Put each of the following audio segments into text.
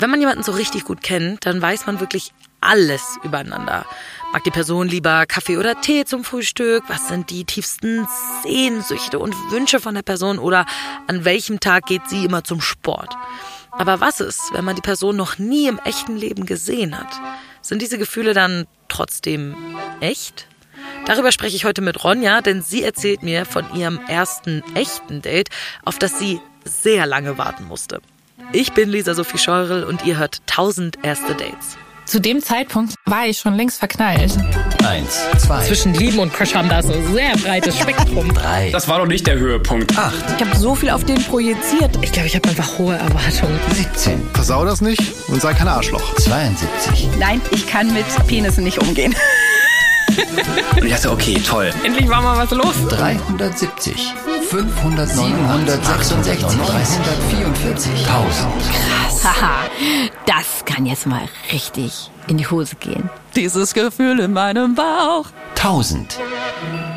Wenn man jemanden so richtig gut kennt, dann weiß man wirklich alles übereinander. Mag die Person lieber Kaffee oder Tee zum Frühstück? Was sind die tiefsten Sehnsüchte und Wünsche von der Person? Oder an welchem Tag geht sie immer zum Sport? Aber was ist, wenn man die Person noch nie im echten Leben gesehen hat? Sind diese Gefühle dann trotzdem echt? Darüber spreche ich heute mit Ronja, denn sie erzählt mir von ihrem ersten echten Date, auf das sie sehr lange warten musste. Ich bin Lisa Sophie Scheurel und ihr hört 1000 erste Dates. Zu dem Zeitpunkt war ich schon längst verknallt. Eins, zwei, Zwischen Lieben und Crush haben da so ein sehr breites Spektrum. drei, Das war doch nicht der Höhepunkt. acht, Ich habe so viel auf den projiziert. Ich glaube, ich habe einfach hohe Erwartungen. 17, Versau das nicht und sei kein Arschloch. 72, Nein, ich kann mit Penissen nicht umgehen. Und ich dachte, okay, toll. Endlich war mal was los. 370, 500, 766, 344, 1000. Haha, das kann jetzt mal richtig in die Hose gehen. Dieses Gefühl in meinem Bauch. 1000.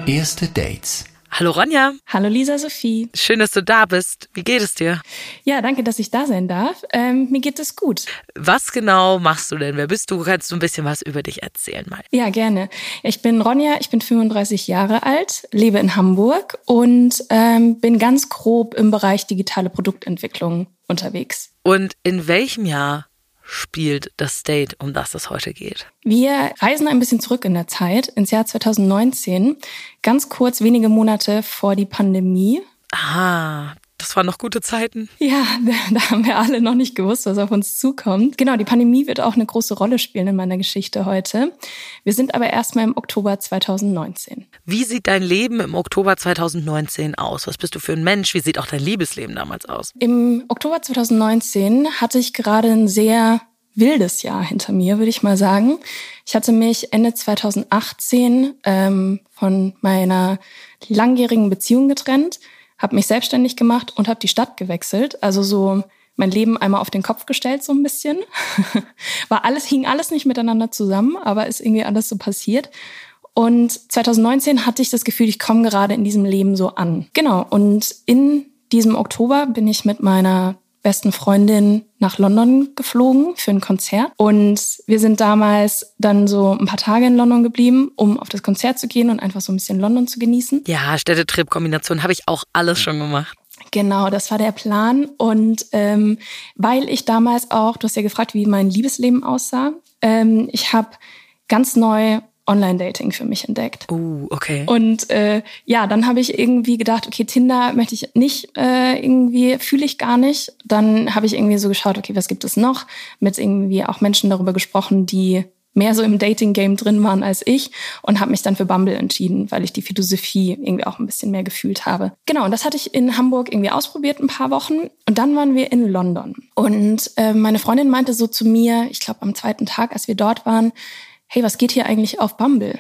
Erste Dates. Hallo Ronja, Hallo Lisa Sophie. schön, dass du da bist. Wie geht es dir? Ja, danke, dass ich da sein darf. Ähm, mir geht es gut. Was genau machst du denn? Wer bist du? Kannst du ein bisschen was über dich erzählen mal? Ja, gerne. Ich bin Ronja, ich bin 35 Jahre alt, lebe in Hamburg und ähm, bin ganz grob im Bereich digitale Produktentwicklung unterwegs. Und in welchem Jahr spielt das Date, um das es heute geht? Wir reisen ein bisschen zurück in der Zeit, ins Jahr 2019, ganz kurz wenige Monate vor die Pandemie. Ah, das waren noch gute Zeiten. Ja, da haben wir alle noch nicht gewusst, was auf uns zukommt. Genau, die Pandemie wird auch eine große Rolle spielen in meiner Geschichte heute. Wir sind aber erstmal im Oktober 2019. Wie sieht dein Leben im Oktober 2019 aus? Was bist du für ein Mensch? Wie sieht auch dein Liebesleben damals aus? Im Oktober 2019 hatte ich gerade ein sehr wildes Jahr hinter mir, würde ich mal sagen. Ich hatte mich Ende 2018 ähm, von meiner langjährigen Beziehung getrennt, habe mich selbstständig gemacht und habe die Stadt gewechselt. Also so mein Leben einmal auf den Kopf gestellt, so ein bisschen. War alles, hing alles nicht miteinander zusammen, aber ist irgendwie alles so passiert. Und 2019 hatte ich das Gefühl, ich komme gerade in diesem Leben so an. Genau. Und in diesem Oktober bin ich mit meiner besten Freundin nach London geflogen für ein Konzert. Und wir sind damals dann so ein paar Tage in London geblieben, um auf das Konzert zu gehen und einfach so ein bisschen London zu genießen. Ja, Städtetrip-Kombination habe ich auch alles schon gemacht. Genau, das war der Plan. Und ähm, weil ich damals auch, du hast ja gefragt, wie mein Liebesleben aussah, ähm, ich habe ganz neu Online-Dating für mich entdeckt. Uh, okay. Und äh, ja, dann habe ich irgendwie gedacht, okay, Tinder möchte ich nicht äh, irgendwie, fühle ich gar nicht. Dann habe ich irgendwie so geschaut, okay, was gibt es noch? Mit irgendwie auch Menschen darüber gesprochen, die mehr so im Dating-Game drin waren als ich und habe mich dann für Bumble entschieden, weil ich die Philosophie irgendwie auch ein bisschen mehr gefühlt habe. Genau, und das hatte ich in Hamburg irgendwie ausprobiert ein paar Wochen und dann waren wir in London. Und äh, meine Freundin meinte so zu mir, ich glaube am zweiten Tag, als wir dort waren, hey, was geht hier eigentlich auf Bumble?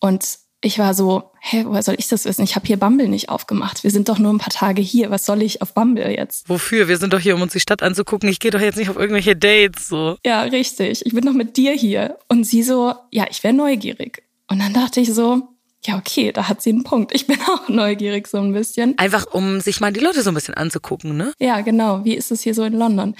Und ich war so, hä, woher soll ich das wissen? Ich habe hier Bumble nicht aufgemacht. Wir sind doch nur ein paar Tage hier. Was soll ich auf Bumble jetzt? Wofür? Wir sind doch hier, um uns die Stadt anzugucken. Ich gehe doch jetzt nicht auf irgendwelche Dates so. Ja, richtig. Ich bin doch mit dir hier. Und sie so, ja, ich wäre neugierig. Und dann dachte ich so, ja, okay, da hat sie einen Punkt. Ich bin auch neugierig so ein bisschen. Einfach, um sich mal die Leute so ein bisschen anzugucken, ne? Ja, genau. Wie ist es hier so in London?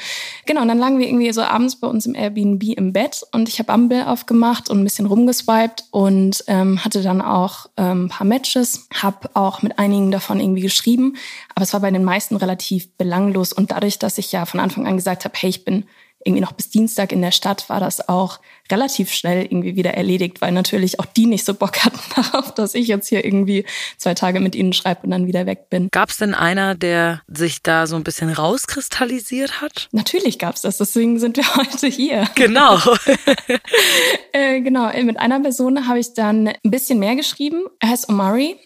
Genau, und dann lagen wir irgendwie so abends bei uns im Airbnb im Bett und ich habe Bumble aufgemacht und ein bisschen rumgeswiped und ähm, hatte dann auch ähm, ein paar Matches, habe auch mit einigen davon irgendwie geschrieben, aber es war bei den meisten relativ belanglos und dadurch, dass ich ja von Anfang an gesagt habe, hey, ich bin irgendwie noch bis Dienstag in der Stadt, war das auch relativ schnell irgendwie wieder erledigt, weil natürlich auch die nicht so Bock hatten darauf, dass ich jetzt hier irgendwie zwei Tage mit ihnen schreibe und dann wieder weg bin. Gab es denn einer, der sich da so ein bisschen rauskristallisiert hat? Natürlich gab's das, deswegen sind wir heute hier. Genau. Äh, genau, äh, mit einer Person habe ich dann ein bisschen mehr geschrieben. Er heißt Omari.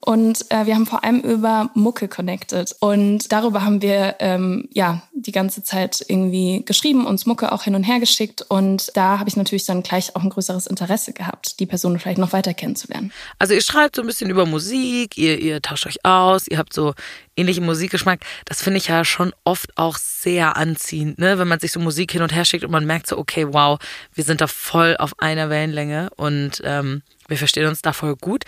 Und äh, wir haben vor allem über Mucke connected. Und darüber haben wir ähm, ja die ganze Zeit irgendwie geschrieben, uns Mucke auch hin und her geschickt. Und da habe ich natürlich dann gleich auch ein größeres Interesse gehabt, die Person vielleicht noch weiter kennenzulernen. Also ihr schreibt so ein bisschen über Musik, ihr, ihr tauscht euch aus, ihr habt so ähnlichen Musikgeschmack. Das finde ich ja schon oft auch sehr anziehend, ne? wenn man sich so Musik hin und her schickt und man merkt so, okay, wow, wir sind da voll auf einer Wellenlänge und ähm, wir verstehen uns da voll gut.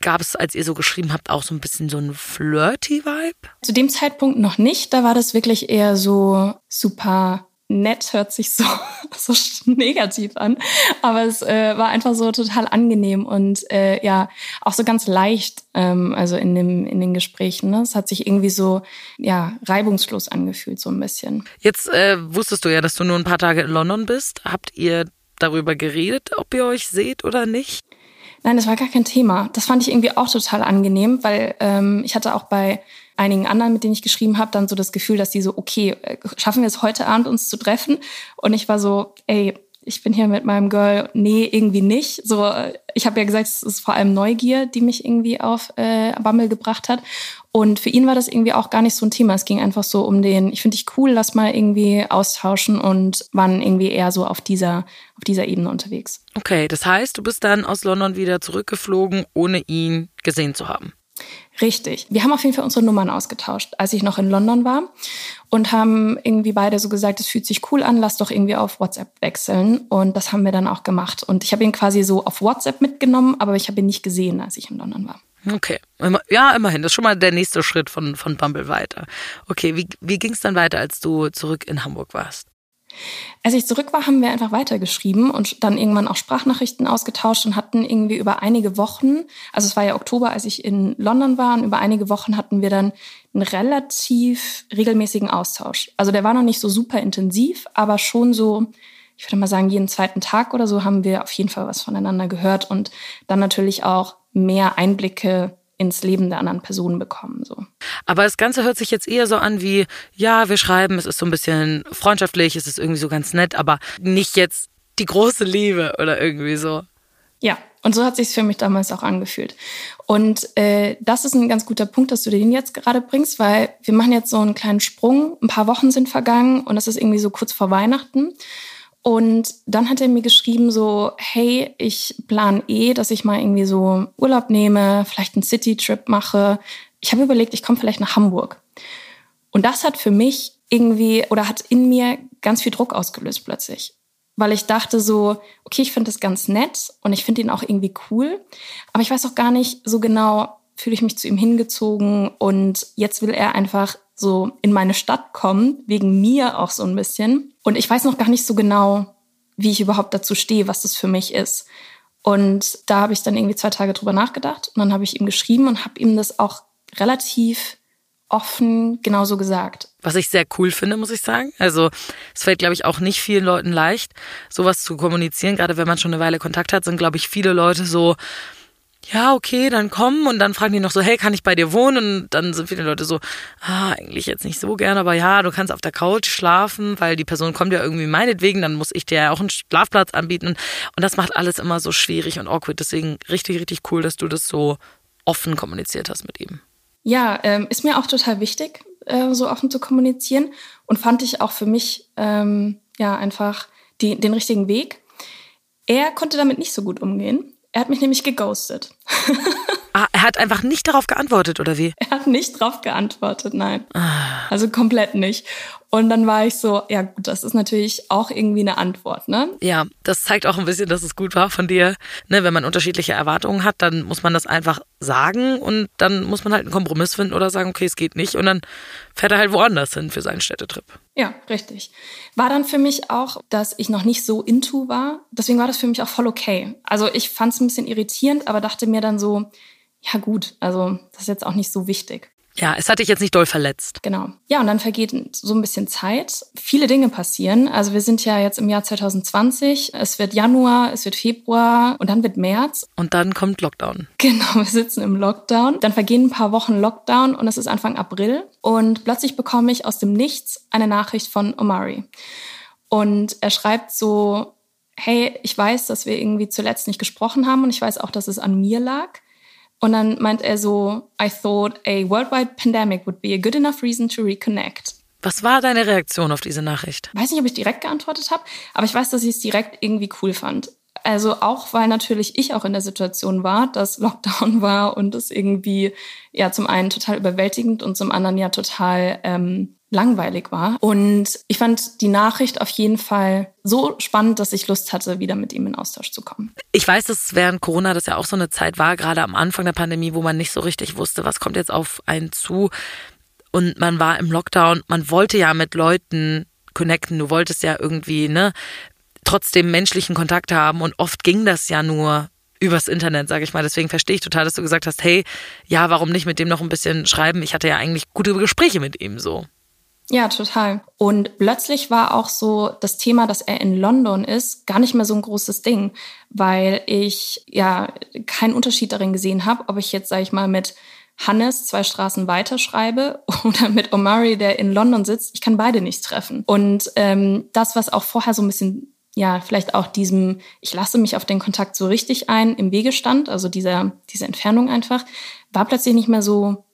Gab es, als ihr so geschrieben habt, auch so ein bisschen so ein flirty Vibe? Zu dem Zeitpunkt noch nicht. Da war das wirklich eher so super nett hört sich so, so negativ an, aber es äh, war einfach so total angenehm und äh, ja, auch so ganz leicht, ähm, also in, dem, in den Gesprächen. Ne? Es hat sich irgendwie so, ja, reibungslos angefühlt, so ein bisschen. Jetzt äh, wusstest du ja, dass du nur ein paar Tage in London bist. Habt ihr darüber geredet, ob ihr euch seht oder nicht? Nein, das war gar kein Thema. Das fand ich irgendwie auch total angenehm, weil ähm, ich hatte auch bei einigen anderen, mit denen ich geschrieben habe, dann so das Gefühl, dass die so, okay, äh, schaffen wir es heute Abend uns zu treffen? Und ich war so, ey, ich bin hier mit meinem Girl, nee, irgendwie nicht. So, ich habe ja gesagt, es ist vor allem Neugier, die mich irgendwie auf äh, Bammel gebracht hat. Und für ihn war das irgendwie auch gar nicht so ein Thema. Es ging einfach so um den, ich finde dich cool, lass mal irgendwie austauschen und waren irgendwie eher so auf dieser, auf dieser Ebene unterwegs. Okay, das heißt, du bist dann aus London wieder zurückgeflogen, ohne ihn gesehen zu haben. Richtig. Wir haben auf jeden Fall unsere Nummern ausgetauscht, als ich noch in London war und haben irgendwie beide so gesagt, es fühlt sich cool an, lass doch irgendwie auf WhatsApp wechseln. Und das haben wir dann auch gemacht. Und ich habe ihn quasi so auf WhatsApp mitgenommen, aber ich habe ihn nicht gesehen, als ich in London war. Okay. Ja, immerhin. Das ist schon mal der nächste Schritt von, von Bumble weiter. Okay, wie, wie ging es dann weiter, als du zurück in Hamburg warst? Als ich zurück war, haben wir einfach weitergeschrieben und dann irgendwann auch Sprachnachrichten ausgetauscht und hatten irgendwie über einige Wochen, also es war ja Oktober, als ich in London war, und über einige Wochen hatten wir dann einen relativ regelmäßigen Austausch. Also der war noch nicht so super intensiv, aber schon so, ich würde mal sagen, jeden zweiten Tag oder so haben wir auf jeden Fall was voneinander gehört und dann natürlich auch mehr Einblicke ins Leben der anderen Personen bekommen. So. Aber das Ganze hört sich jetzt eher so an wie, ja, wir schreiben, es ist so ein bisschen freundschaftlich, es ist irgendwie so ganz nett, aber nicht jetzt die große Liebe oder irgendwie so. Ja, und so hat sich für mich damals auch angefühlt. Und äh, das ist ein ganz guter Punkt, dass du den jetzt gerade bringst, weil wir machen jetzt so einen kleinen Sprung. Ein paar Wochen sind vergangen und das ist irgendwie so kurz vor Weihnachten. Und dann hat er mir geschrieben so, hey, ich plan eh, dass ich mal irgendwie so Urlaub nehme, vielleicht einen City-Trip mache. Ich habe überlegt, ich komme vielleicht nach Hamburg. Und das hat für mich irgendwie oder hat in mir ganz viel Druck ausgelöst plötzlich. Weil ich dachte so, okay, ich finde das ganz nett und ich finde ihn auch irgendwie cool. Aber ich weiß auch gar nicht so genau, fühle ich mich zu ihm hingezogen und jetzt will er einfach so in meine Stadt kommen, wegen mir auch so ein bisschen. Und ich weiß noch gar nicht so genau, wie ich überhaupt dazu stehe, was das für mich ist. Und da habe ich dann irgendwie zwei Tage drüber nachgedacht und dann habe ich ihm geschrieben und habe ihm das auch relativ offen genauso gesagt. Was ich sehr cool finde, muss ich sagen. Also es fällt, glaube ich, auch nicht vielen Leuten leicht, sowas zu kommunizieren. Gerade wenn man schon eine Weile Kontakt hat, sind, glaube ich, viele Leute so, ja, okay, dann kommen und dann fragen die noch so, hey, kann ich bei dir wohnen? Und dann sind viele Leute so, ah, eigentlich jetzt nicht so gern, aber ja, du kannst auf der Couch schlafen, weil die Person kommt ja irgendwie meinetwegen, dann muss ich dir ja auch einen Schlafplatz anbieten. Und das macht alles immer so schwierig und awkward. Deswegen richtig, richtig cool, dass du das so offen kommuniziert hast mit ihm. Ja, ähm, ist mir auch total wichtig, äh, so offen zu kommunizieren und fand ich auch für mich ähm, ja einfach die, den richtigen Weg. Er konnte damit nicht so gut umgehen. Er hat mich nämlich geghostet. ah, er hat einfach nicht darauf geantwortet, oder wie? Er hat nicht darauf geantwortet, nein. Ah. Also komplett nicht. Und dann war ich so, ja gut, das ist natürlich auch irgendwie eine Antwort, ne? Ja, das zeigt auch ein bisschen, dass es gut war von dir. Ne, wenn man unterschiedliche Erwartungen hat, dann muss man das einfach sagen und dann muss man halt einen Kompromiss finden oder sagen, okay, es geht nicht und dann fährt er halt woanders hin für seinen Städtetrip. Ja, richtig. War dann für mich auch, dass ich noch nicht so into war. Deswegen war das für mich auch voll okay. Also ich fand es ein bisschen irritierend, aber dachte mir dann so, ja gut, also das ist jetzt auch nicht so wichtig. Ja, es hat dich jetzt nicht doll verletzt. Genau. Ja, und dann vergeht so ein bisschen Zeit. Viele Dinge passieren. Also wir sind ja jetzt im Jahr 2020. Es wird Januar, es wird Februar und dann wird März. Und dann kommt Lockdown. Genau, wir sitzen im Lockdown. Dann vergehen ein paar Wochen Lockdown und es ist Anfang April. Und plötzlich bekomme ich aus dem Nichts eine Nachricht von Omari. Und er schreibt so, hey, ich weiß, dass wir irgendwie zuletzt nicht gesprochen haben und ich weiß auch, dass es an mir lag. Und dann meint er so, I thought a worldwide pandemic would be a good enough reason to reconnect. Was war deine Reaktion auf diese Nachricht? Weiß nicht, ob ich direkt geantwortet habe, aber ich weiß, dass ich es direkt irgendwie cool fand. Also auch, weil natürlich ich auch in der Situation war, dass Lockdown war und es irgendwie ja zum einen total überwältigend und zum anderen ja total ähm, langweilig war. Und ich fand die Nachricht auf jeden Fall so spannend, dass ich Lust hatte, wieder mit ihm in Austausch zu kommen. Ich weiß, dass während Corona das ja auch so eine Zeit war, gerade am Anfang der Pandemie, wo man nicht so richtig wusste, was kommt jetzt auf einen zu. Und man war im Lockdown, man wollte ja mit Leuten connecten, du wolltest ja irgendwie, ne, trotzdem menschlichen Kontakt haben und oft ging das ja nur übers Internet, sage ich mal. Deswegen verstehe ich total, dass du gesagt hast, hey, ja, warum nicht mit dem noch ein bisschen schreiben? Ich hatte ja eigentlich gute Gespräche mit ihm so. Ja, total. Und plötzlich war auch so das Thema, dass er in London ist, gar nicht mehr so ein großes Ding, weil ich ja keinen Unterschied darin gesehen habe, ob ich jetzt, sage ich mal, mit Hannes zwei Straßen weiter schreibe oder mit Omari, der in London sitzt. Ich kann beide nicht treffen. Und ähm, das, was auch vorher so ein bisschen ja, vielleicht auch diesem, ich lasse mich auf den Kontakt so richtig ein, im Wege stand, also dieser, diese Entfernung einfach, war plötzlich nicht mehr so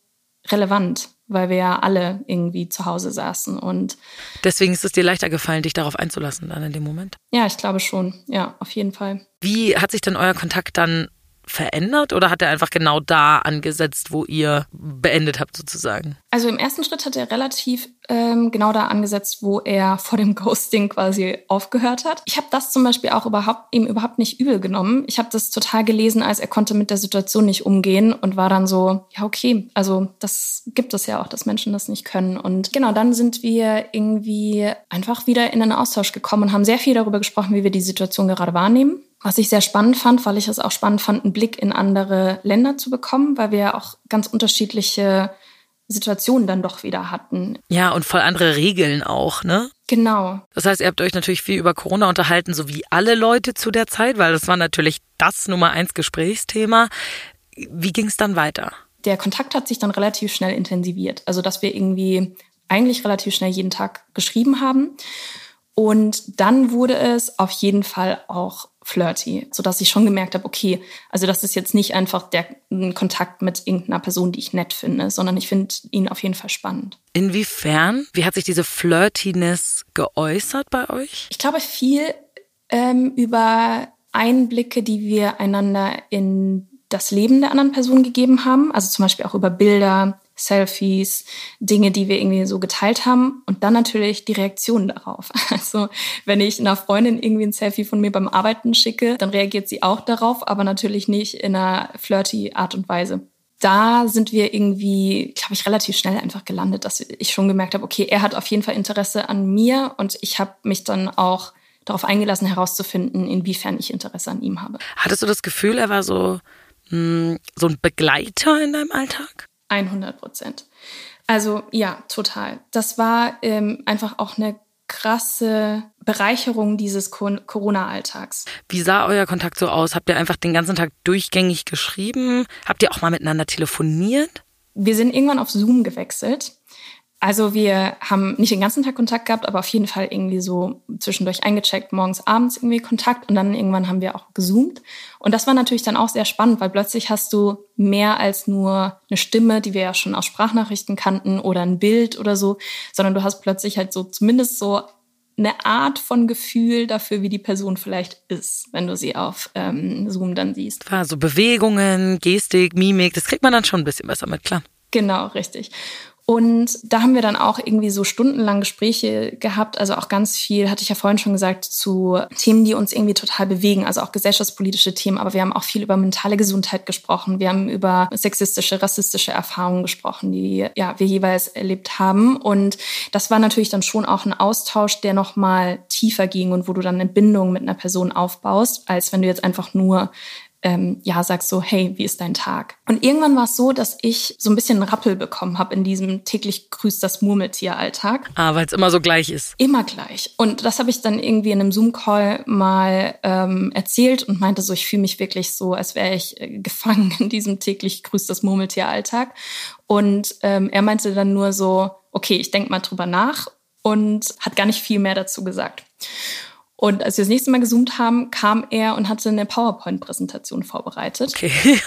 relevant, weil wir ja alle irgendwie zu Hause saßen und. Deswegen ist es dir leichter gefallen, dich darauf einzulassen dann in dem Moment? Ja, ich glaube schon. Ja, auf jeden Fall. Wie hat sich denn euer Kontakt dann verändert oder hat er einfach genau da angesetzt, wo ihr beendet habt sozusagen? Also im ersten Schritt hat er relativ ähm, genau da angesetzt, wo er vor dem Ghosting quasi aufgehört hat. Ich habe das zum Beispiel auch überhaupt ihm überhaupt nicht übel genommen. Ich habe das total gelesen, als er konnte mit der Situation nicht umgehen und war dann so, ja okay, also das gibt es ja auch, dass Menschen das nicht können. Und genau, dann sind wir irgendwie einfach wieder in einen Austausch gekommen und haben sehr viel darüber gesprochen, wie wir die Situation gerade wahrnehmen was ich sehr spannend fand, weil ich es auch spannend fand, einen Blick in andere Länder zu bekommen, weil wir ja auch ganz unterschiedliche Situationen dann doch wieder hatten. Ja, und voll andere Regeln auch, ne? Genau. Das heißt, ihr habt euch natürlich viel über Corona unterhalten, so wie alle Leute zu der Zeit, weil das war natürlich das Nummer eins Gesprächsthema. Wie ging es dann weiter? Der Kontakt hat sich dann relativ schnell intensiviert. Also, dass wir irgendwie eigentlich relativ schnell jeden Tag geschrieben haben. Und dann wurde es auf jeden Fall auch flirty, so dass ich schon gemerkt habe, okay, also das ist jetzt nicht einfach der Kontakt mit irgendeiner Person, die ich nett finde, sondern ich finde ihn auf jeden Fall spannend. Inwiefern? Wie hat sich diese Flirtiness geäußert bei euch? Ich glaube viel ähm, über Einblicke, die wir einander in das Leben der anderen Person gegeben haben, also zum Beispiel auch über Bilder, Selfies, Dinge, die wir irgendwie so geteilt haben und dann natürlich die Reaktion darauf. Also wenn ich einer Freundin irgendwie ein Selfie von mir beim Arbeiten schicke, dann reagiert sie auch darauf, aber natürlich nicht in einer flirty Art und Weise. Da sind wir irgendwie, glaube ich, relativ schnell einfach gelandet, dass ich schon gemerkt habe, okay, er hat auf jeden Fall Interesse an mir und ich habe mich dann auch darauf eingelassen, herauszufinden, inwiefern ich Interesse an ihm habe. Hattest du das Gefühl, er war so, hm, so ein Begleiter in deinem Alltag? 100 Prozent. Also ja, total. Das war ähm, einfach auch eine krasse Bereicherung dieses Corona-Alltags. Wie sah euer Kontakt so aus? Habt ihr einfach den ganzen Tag durchgängig geschrieben? Habt ihr auch mal miteinander telefoniert? Wir sind irgendwann auf Zoom gewechselt. Also wir haben nicht den ganzen Tag Kontakt gehabt, aber auf jeden Fall irgendwie so zwischendurch eingecheckt, morgens, abends irgendwie Kontakt und dann irgendwann haben wir auch gezoomt. Und das war natürlich dann auch sehr spannend, weil plötzlich hast du mehr als nur eine Stimme, die wir ja schon aus Sprachnachrichten kannten oder ein Bild oder so, sondern du hast plötzlich halt so zumindest so eine Art von Gefühl dafür, wie die Person vielleicht ist, wenn du sie auf ähm, Zoom dann siehst. War so Bewegungen, Gestik, Mimik, das kriegt man dann schon ein bisschen besser mit, klar. Genau, richtig. Und da haben wir dann auch irgendwie so stundenlang Gespräche gehabt, also auch ganz viel, hatte ich ja vorhin schon gesagt, zu Themen, die uns irgendwie total bewegen, also auch gesellschaftspolitische Themen, aber wir haben auch viel über mentale Gesundheit gesprochen, wir haben über sexistische, rassistische Erfahrungen gesprochen, die ja wir jeweils erlebt haben. Und das war natürlich dann schon auch ein Austausch, der noch mal tiefer ging und wo du dann eine Bindung mit einer Person aufbaust, als wenn du jetzt einfach nur ähm, ja sagst so, hey, wie ist dein Tag? Und irgendwann war es so, dass ich so ein bisschen einen Rappel bekommen habe in diesem täglich grüßt das Murmeltier-Alltag. Ah, weil es immer so gleich ist. Immer gleich. Und das habe ich dann irgendwie in einem Zoom-Call mal ähm, erzählt und meinte so, ich fühle mich wirklich so, als wäre ich äh, gefangen in diesem täglich grüßt das Murmeltier-Alltag. Und ähm, er meinte dann nur so, okay, ich denke mal drüber nach und hat gar nicht viel mehr dazu gesagt. Und als wir das nächste Mal gezoomt haben, kam er und hatte eine PowerPoint-Präsentation vorbereitet. Okay.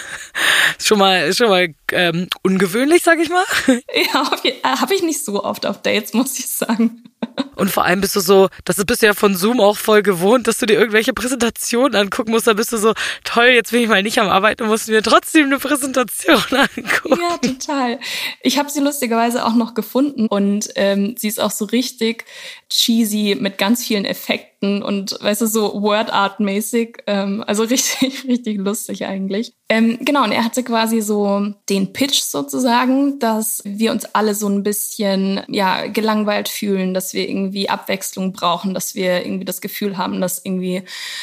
schon mal, schon mal ähm, ungewöhnlich, sag ich mal. Ja, äh, habe ich nicht so oft auf Dates, muss ich sagen. Und vor allem bist du so, das bist du ja von Zoom auch voll gewohnt, dass du dir irgendwelche Präsentationen angucken musst. Da bist du so, toll, jetzt bin ich mal nicht am Arbeiten und musst mir trotzdem eine Präsentation angucken. Ja, total. Ich habe sie lustigerweise auch noch gefunden und ähm, sie ist auch so richtig cheesy mit ganz vielen Effekten Effekten und weißt du, so Word Art mäßig. Ähm, also richtig, richtig lustig eigentlich. Ähm, genau, und er hatte quasi so den Pitch sozusagen, dass wir uns alle so ein bisschen ja gelangweilt fühlen, dass wir irgendwie Abwechslung brauchen, dass wir irgendwie das Gefühl haben, dass irgendwie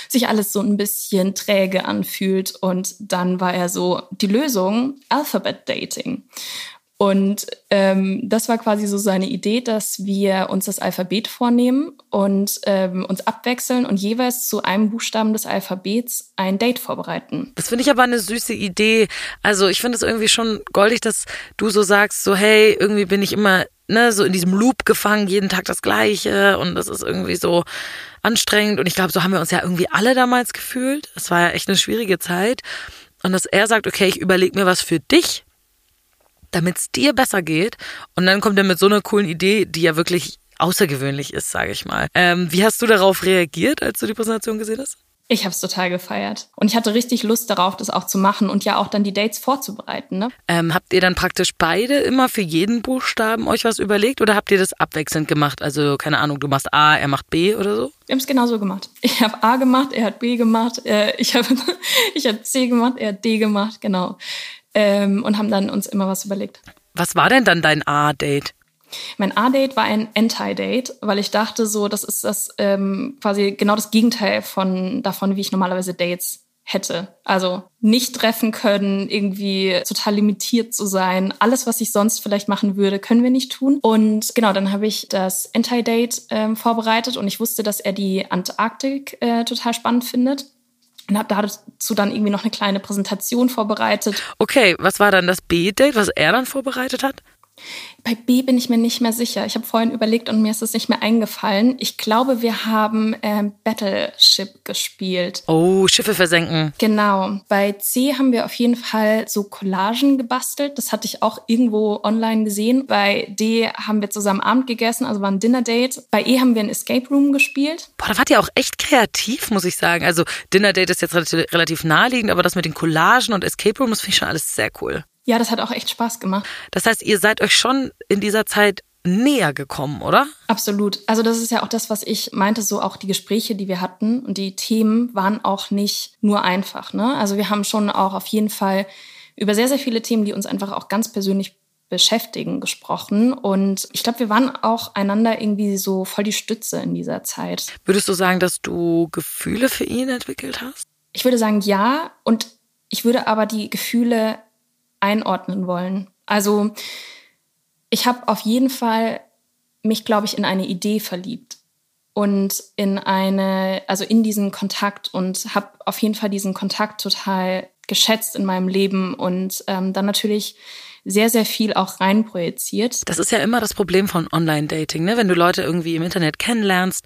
sich alles so ein bisschen träge anfühlt. Und dann war er so die Lösung Alphabet Dating. Und ähm, das war quasi so seine Idee, dass wir uns das Alphabet vornehmen und ähm, uns abwechseln und jeweils zu einem Buchstaben des Alphabets ein Date vorbereiten. Das finde ich aber eine süße Idee. Also ich finde es irgendwie schon goldig, dass du so sagst, so hey, irgendwie bin ich immer ne, so in diesem Loop gefangen, jeden Tag das Gleiche und das ist irgendwie so anstrengend. Und ich glaube, so haben wir uns ja irgendwie alle damals gefühlt. Es war ja echt eine schwierige Zeit. Und dass er sagt, okay, ich überlege mir was für dich, damit es dir besser geht. Und dann kommt er mit so einer coolen Idee, die ja wirklich außergewöhnlich ist, sage ich mal. Ähm, wie hast du darauf reagiert, als du die Präsentation gesehen hast? Ich habe es total gefeiert. Und ich hatte richtig Lust darauf, das auch zu machen und ja auch dann die Dates vorzubereiten. Ne? Ähm, habt ihr dann praktisch beide immer für jeden Buchstaben euch was überlegt oder habt ihr das abwechselnd gemacht? Also keine Ahnung, du machst A, er macht B oder so? Wir haben es genauso gemacht. Ich habe A gemacht, er hat B gemacht, äh, ich habe ich hab C gemacht, er hat D gemacht, genau ähm, und haben dann uns immer was überlegt. Was war denn dann dein A-Date? Mein A-Date war ein Anti-Date, weil ich dachte so, das ist das ähm, quasi genau das Gegenteil von davon, wie ich normalerweise Dates hätte. Also nicht treffen können, irgendwie total limitiert zu sein. Alles, was ich sonst vielleicht machen würde, können wir nicht tun. Und genau, dann habe ich das Anti-Date ähm, vorbereitet und ich wusste, dass er die Antarktik äh, total spannend findet und habe dazu dann irgendwie noch eine kleine Präsentation vorbereitet. Okay, was war dann das B-Date, was er dann vorbereitet hat? Bei B bin ich mir nicht mehr sicher. Ich habe vorhin überlegt und mir ist es nicht mehr eingefallen. Ich glaube, wir haben ähm, Battleship gespielt. Oh, Schiffe versenken. Genau. Bei C haben wir auf jeden Fall so Collagen gebastelt. Das hatte ich auch irgendwo online gesehen. Bei D haben wir zusammen Abend gegessen, also war ein Dinner-Date. Bei E haben wir ein Escape Room gespielt. Boah, da wart ihr auch echt kreativ, muss ich sagen. Also Dinner-Date ist jetzt relativ, relativ naheliegend, aber das mit den Collagen und Escape Room, das finde ich schon alles sehr cool. Ja, das hat auch echt Spaß gemacht. Das heißt, ihr seid euch schon in dieser Zeit näher gekommen, oder? Absolut. Also das ist ja auch das, was ich meinte, so auch die Gespräche, die wir hatten und die Themen waren auch nicht nur einfach. Ne? Also wir haben schon auch auf jeden Fall über sehr, sehr viele Themen, die uns einfach auch ganz persönlich beschäftigen, gesprochen. Und ich glaube, wir waren auch einander irgendwie so voll die Stütze in dieser Zeit. Würdest du sagen, dass du Gefühle für ihn entwickelt hast? Ich würde sagen, ja. Und ich würde aber die Gefühle einordnen wollen. Also ich habe auf jeden Fall mich, glaube ich, in eine Idee verliebt und in eine, also in diesen Kontakt und habe auf jeden Fall diesen Kontakt total geschätzt in meinem Leben und ähm, dann natürlich sehr, sehr viel auch reinprojiziert. Das ist ja immer das Problem von Online-Dating, ne? Wenn du Leute irgendwie im Internet kennenlernst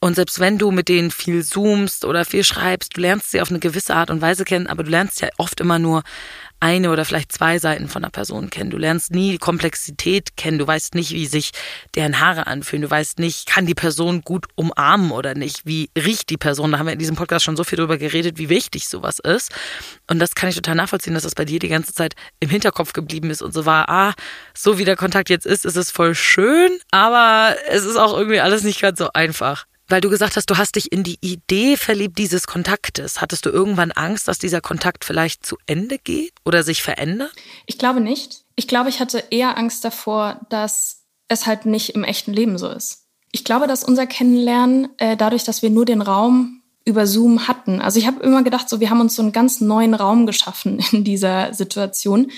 und selbst wenn du mit denen viel zoomst oder viel schreibst, du lernst sie auf eine gewisse Art und Weise kennen, aber du lernst ja oft immer nur eine oder vielleicht zwei Seiten von einer Person kennen. Du lernst nie Komplexität kennen. Du weißt nicht, wie sich deren Haare anfühlen. Du weißt nicht, kann die Person gut umarmen oder nicht? Wie riecht die Person? Da haben wir in diesem Podcast schon so viel drüber geredet, wie wichtig sowas ist. Und das kann ich total nachvollziehen, dass das bei dir die ganze Zeit im Hinterkopf geblieben ist und so war, ah, so wie der Kontakt jetzt ist, ist es voll schön, aber es ist auch irgendwie alles nicht ganz so einfach. Weil du gesagt hast, du hast dich in die Idee verliebt dieses Kontaktes. Hattest du irgendwann Angst, dass dieser Kontakt vielleicht zu Ende geht oder sich verändert? Ich glaube nicht. Ich glaube, ich hatte eher Angst davor, dass es halt nicht im echten Leben so ist. Ich glaube, dass unser Kennenlernen, äh, dadurch, dass wir nur den Raum über Zoom hatten. Also ich habe immer gedacht, so wir haben uns so einen ganz neuen Raum geschaffen in dieser Situation.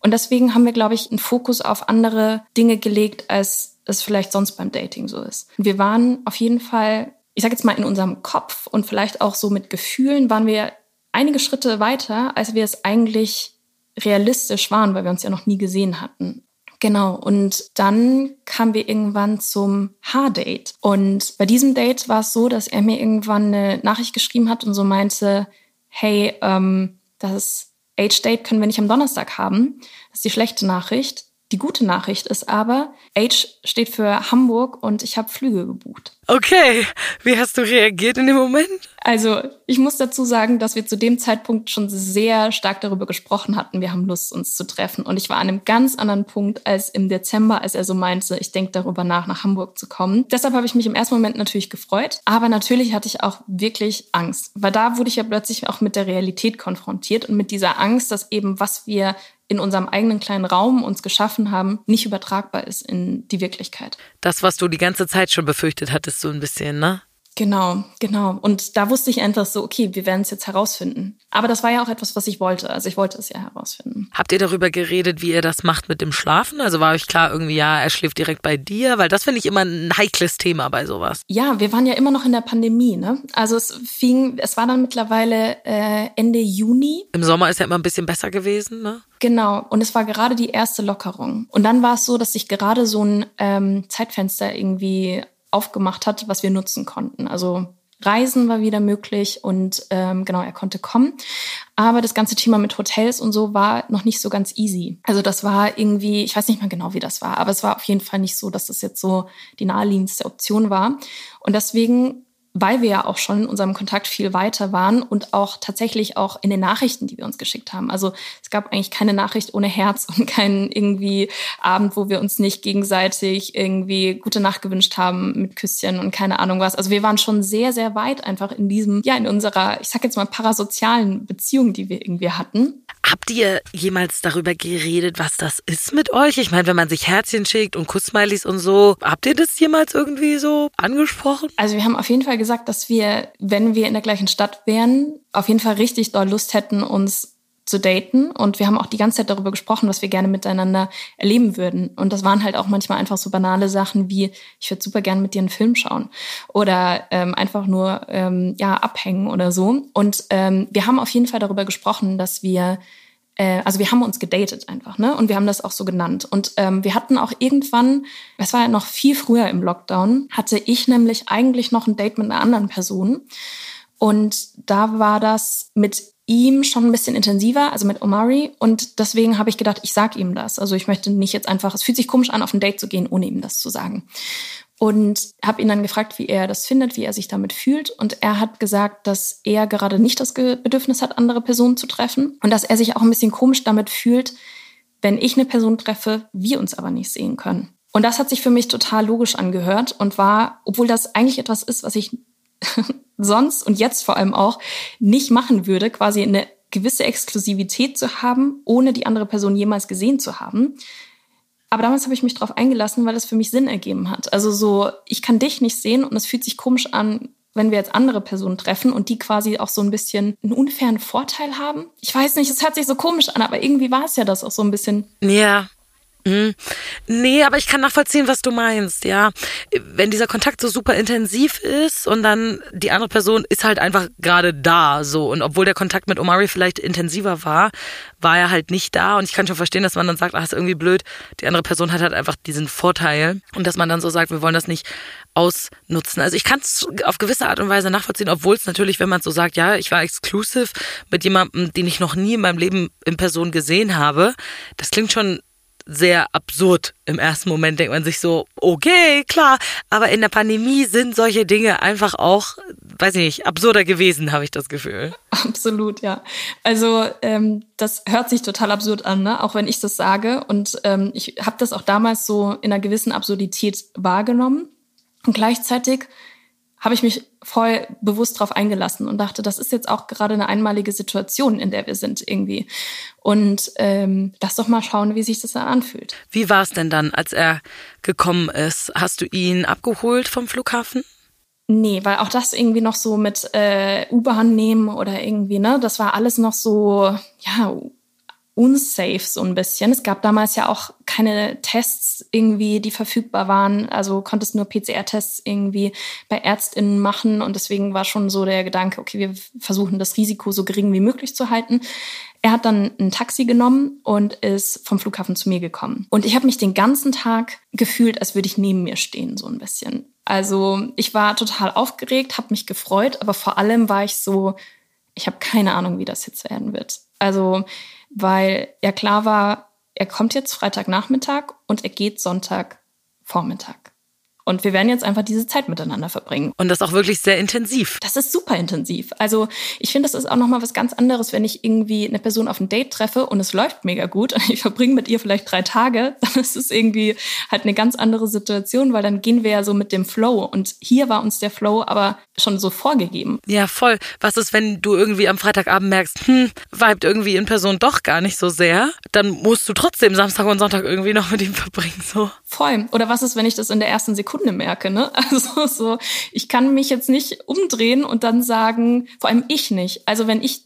Und deswegen haben wir, glaube ich, einen Fokus auf andere Dinge gelegt, als es vielleicht sonst beim Dating so ist. Wir waren auf jeden Fall, ich sage jetzt mal in unserem Kopf und vielleicht auch so mit Gefühlen, waren wir einige Schritte weiter, als wir es eigentlich realistisch waren, weil wir uns ja noch nie gesehen hatten. Genau, und dann kamen wir irgendwann zum H-Date. Und bei diesem Date war es so, dass er mir irgendwann eine Nachricht geschrieben hat und so meinte, hey, ähm, das Age-Date können wir nicht am Donnerstag haben. Das ist die schlechte Nachricht. Die gute Nachricht ist aber, H steht für Hamburg und ich habe Flüge gebucht. Okay, wie hast du reagiert in dem Moment? Also, ich muss dazu sagen, dass wir zu dem Zeitpunkt schon sehr stark darüber gesprochen hatten, wir haben Lust, uns zu treffen. Und ich war an einem ganz anderen Punkt als im Dezember, als er so meinte, ich denke darüber nach, nach Hamburg zu kommen. Deshalb habe ich mich im ersten Moment natürlich gefreut. Aber natürlich hatte ich auch wirklich Angst. Weil da wurde ich ja plötzlich auch mit der Realität konfrontiert und mit dieser Angst, dass eben, was wir in unserem eigenen kleinen Raum uns geschaffen haben, nicht übertragbar ist in die Wirklichkeit. Das, was du die ganze Zeit schon befürchtet hattest, so ein bisschen, ne? Genau, genau. Und da wusste ich einfach so, okay, wir werden es jetzt herausfinden. Aber das war ja auch etwas, was ich wollte. Also ich wollte es ja herausfinden. Habt ihr darüber geredet, wie ihr das macht mit dem Schlafen? Also war euch klar irgendwie, ja, er schläft direkt bei dir? Weil das finde ich immer ein heikles Thema bei sowas. Ja, wir waren ja immer noch in der Pandemie, ne? Also es fing, es war dann mittlerweile äh, Ende Juni. Im Sommer ist ja immer ein bisschen besser gewesen, ne? Genau, und es war gerade die erste Lockerung. Und dann war es so, dass sich gerade so ein ähm, Zeitfenster irgendwie aufgemacht hat, was wir nutzen konnten. Also Reisen war wieder möglich und ähm, genau, er konnte kommen. Aber das ganze Thema mit Hotels und so war noch nicht so ganz easy. Also das war irgendwie, ich weiß nicht mal genau, wie das war, aber es war auf jeden Fall nicht so, dass das jetzt so die naheliegendste Option war. Und deswegen weil wir ja auch schon in unserem Kontakt viel weiter waren und auch tatsächlich auch in den Nachrichten, die wir uns geschickt haben. Also es gab eigentlich keine Nachricht ohne Herz und keinen irgendwie Abend, wo wir uns nicht gegenseitig irgendwie gute Nacht gewünscht haben mit Küsschen und keine Ahnung was. Also wir waren schon sehr, sehr weit einfach in diesem, ja, in unserer, ich sag jetzt mal, parasozialen Beziehung, die wir irgendwie hatten. Habt ihr jemals darüber geredet, was das ist mit euch? Ich meine, wenn man sich Herzchen schickt und Kussmilies und so, habt ihr das jemals irgendwie so angesprochen? Also wir haben auf jeden Fall gesagt, dass wir, wenn wir in der gleichen Stadt wären, auf jeden Fall richtig doll Lust hätten, uns zu daten. Und wir haben auch die ganze Zeit darüber gesprochen, was wir gerne miteinander erleben würden. Und das waren halt auch manchmal einfach so banale Sachen wie, ich würde super gerne mit dir einen Film schauen oder ähm, einfach nur ähm, ja abhängen oder so. Und ähm, wir haben auf jeden Fall darüber gesprochen, dass wir äh, also wir haben uns gedatet einfach, ne? Und wir haben das auch so genannt. Und ähm, wir hatten auch irgendwann, es war ja noch viel früher im Lockdown, hatte ich nämlich eigentlich noch ein Date mit einer anderen Person. Und da war das mit ihm schon ein bisschen intensiver, also mit Omari. Und deswegen habe ich gedacht, ich sag ihm das. Also ich möchte nicht jetzt einfach, es fühlt sich komisch an, auf ein Date zu gehen, ohne ihm das zu sagen. Und habe ihn dann gefragt, wie er das findet, wie er sich damit fühlt. Und er hat gesagt, dass er gerade nicht das Bedürfnis hat, andere Personen zu treffen. Und dass er sich auch ein bisschen komisch damit fühlt, wenn ich eine Person treffe, wir uns aber nicht sehen können. Und das hat sich für mich total logisch angehört und war, obwohl das eigentlich etwas ist, was ich sonst und jetzt vor allem auch nicht machen würde, quasi eine gewisse Exklusivität zu haben, ohne die andere Person jemals gesehen zu haben. Aber damals habe ich mich darauf eingelassen, weil es für mich Sinn ergeben hat. Also so, ich kann dich nicht sehen und es fühlt sich komisch an, wenn wir jetzt andere Personen treffen und die quasi auch so ein bisschen einen unfairen Vorteil haben. Ich weiß nicht, es hört sich so komisch an, aber irgendwie war es ja das auch so ein bisschen. Ja, hm. Nee, aber ich kann nachvollziehen, was du meinst, ja. Wenn dieser Kontakt so super intensiv ist und dann die andere Person ist halt einfach gerade da, so. Und obwohl der Kontakt mit Omari vielleicht intensiver war, war er halt nicht da. Und ich kann schon verstehen, dass man dann sagt, ach, ist irgendwie blöd. Die andere Person hat halt einfach diesen Vorteil. Und dass man dann so sagt, wir wollen das nicht ausnutzen. Also ich kann es auf gewisse Art und Weise nachvollziehen, obwohl es natürlich, wenn man so sagt, ja, ich war exclusive mit jemandem, den ich noch nie in meinem Leben in Person gesehen habe, das klingt schon sehr absurd. Im ersten Moment denkt man sich so, okay, klar, aber in der Pandemie sind solche Dinge einfach auch, weiß ich nicht, absurder gewesen, habe ich das Gefühl. Absolut, ja. Also ähm, das hört sich total absurd an, ne? auch wenn ich das sage. Und ähm, ich habe das auch damals so in einer gewissen Absurdität wahrgenommen. Und gleichzeitig habe ich mich voll bewusst darauf eingelassen und dachte, das ist jetzt auch gerade eine einmalige Situation, in der wir sind irgendwie. Und ähm, lass doch mal schauen, wie sich das dann anfühlt. Wie war es denn dann, als er gekommen ist? Hast du ihn abgeholt vom Flughafen? Nee, weil auch das irgendwie noch so mit äh, U-Bahn nehmen oder irgendwie, ne, das war alles noch so, ja, unsafe so ein bisschen. Es gab damals ja auch keine Tests irgendwie, die verfügbar waren. Also konntest nur PCR-Tests irgendwie bei ÄrztInnen machen und deswegen war schon so der Gedanke, okay, wir versuchen das Risiko so gering wie möglich zu halten. Er hat dann ein Taxi genommen und ist vom Flughafen zu mir gekommen. Und ich habe mich den ganzen Tag gefühlt, als würde ich neben mir stehen, so ein bisschen. Also ich war total aufgeregt, habe mich gefreut, aber vor allem war ich so, ich habe keine Ahnung, wie das jetzt werden wird. Also weil ja klar war, er kommt jetzt Freitagnachmittag und er geht Sonntagvormittag. Und wir werden jetzt einfach diese Zeit miteinander verbringen. Und das auch wirklich sehr intensiv. Das ist super intensiv. Also ich finde, das ist auch nochmal was ganz anderes, wenn ich irgendwie eine Person auf ein Date treffe und es läuft mega gut und ich verbringe mit ihr vielleicht drei Tage, dann ist es irgendwie halt eine ganz andere Situation, weil dann gehen wir ja so mit dem Flow. Und hier war uns der Flow aber schon so vorgegeben. Ja, voll. Was ist, wenn du irgendwie am Freitagabend merkst, hm, vibet irgendwie in Person doch gar nicht so sehr? Dann musst du trotzdem Samstag und Sonntag irgendwie noch mit ihm verbringen, so. Voll. Oder was ist, wenn ich das in der ersten Sekunde merke, ne? Also so, ich kann mich jetzt nicht umdrehen und dann sagen, vor allem ich nicht. Also wenn ich